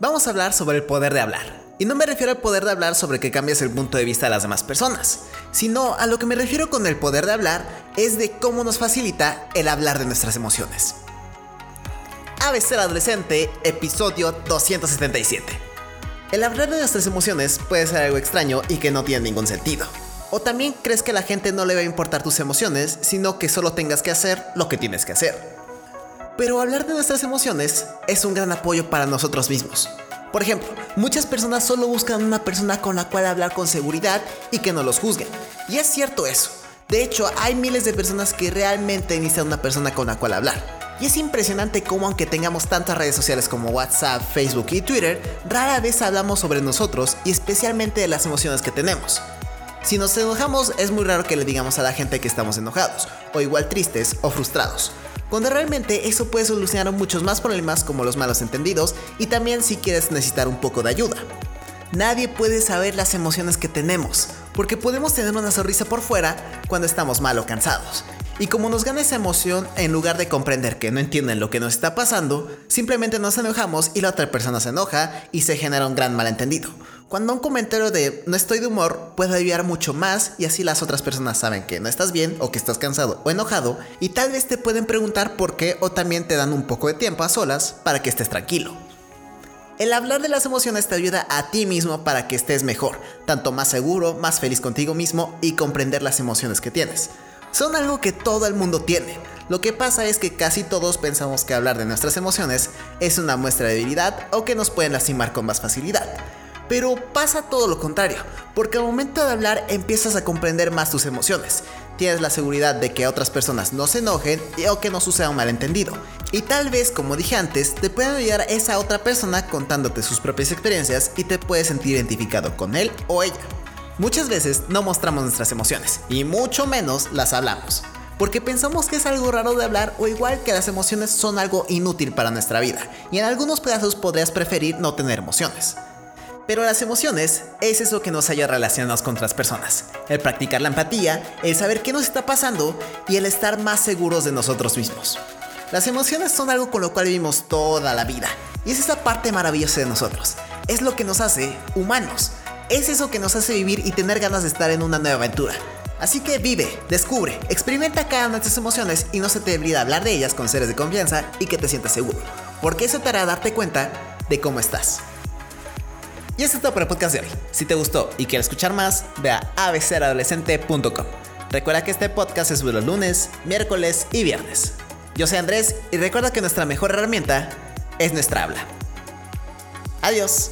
Vamos a hablar sobre el poder de hablar. Y no me refiero al poder de hablar sobre que cambies el punto de vista de las demás personas, sino a lo que me refiero con el poder de hablar es de cómo nos facilita el hablar de nuestras emociones. ABC Adolescente, episodio 277. El hablar de nuestras emociones puede ser algo extraño y que no tiene ningún sentido. O también crees que a la gente no le va a importar tus emociones, sino que solo tengas que hacer lo que tienes que hacer. Pero hablar de nuestras emociones es un gran apoyo para nosotros mismos. Por ejemplo, muchas personas solo buscan una persona con la cual hablar con seguridad y que no los juzguen. Y es cierto eso. De hecho, hay miles de personas que realmente necesitan una persona con la cual hablar. Y es impresionante cómo aunque tengamos tantas redes sociales como WhatsApp, Facebook y Twitter, rara vez hablamos sobre nosotros y especialmente de las emociones que tenemos. Si nos enojamos es muy raro que le digamos a la gente que estamos enojados, o igual tristes o frustrados cuando realmente eso puede solucionar muchos más problemas como los malos entendidos y también si quieres necesitar un poco de ayuda. Nadie puede saber las emociones que tenemos, porque podemos tener una sonrisa por fuera cuando estamos mal o cansados. Y como nos gana esa emoción, en lugar de comprender que no entienden lo que nos está pasando, simplemente nos enojamos y la otra persona se enoja y se genera un gran malentendido. Cuando un comentario de no estoy de humor puede ayudar mucho más y así las otras personas saben que no estás bien o que estás cansado o enojado y tal vez te pueden preguntar por qué o también te dan un poco de tiempo a solas para que estés tranquilo. El hablar de las emociones te ayuda a ti mismo para que estés mejor, tanto más seguro, más feliz contigo mismo y comprender las emociones que tienes. Son algo que todo el mundo tiene. Lo que pasa es que casi todos pensamos que hablar de nuestras emociones es una muestra de debilidad o que nos pueden lastimar con más facilidad. Pero pasa todo lo contrario, porque al momento de hablar empiezas a comprender más tus emociones. Tienes la seguridad de que otras personas no se enojen o que no suceda un malentendido. Y tal vez, como dije antes, te pueden ayudar esa otra persona contándote sus propias experiencias y te puedes sentir identificado con él o ella. Muchas veces no mostramos nuestras emociones y mucho menos las hablamos. Porque pensamos que es algo raro de hablar o igual que las emociones son algo inútil para nuestra vida y en algunos pedazos podrías preferir no tener emociones. Pero las emociones es eso que nos ayuda a relacionarnos con otras personas. El practicar la empatía, el saber qué nos está pasando y el estar más seguros de nosotros mismos. Las emociones son algo con lo cual vivimos toda la vida. Y es esa parte maravillosa de nosotros. Es lo que nos hace humanos. Es eso que nos hace vivir y tener ganas de estar en una nueva aventura. Así que vive, descubre, experimenta cada una de tus emociones y no se te olvide hablar de ellas con seres de confianza y que te sientas seguro. Porque eso te hará darte cuenta de cómo estás. Y eso es todo por el podcast de hoy. Si te gustó y quieres escuchar más, ve a abceradolescente.com. Recuerda que este podcast se sube los lunes, miércoles y viernes. Yo soy Andrés y recuerda que nuestra mejor herramienta es nuestra habla. Adiós.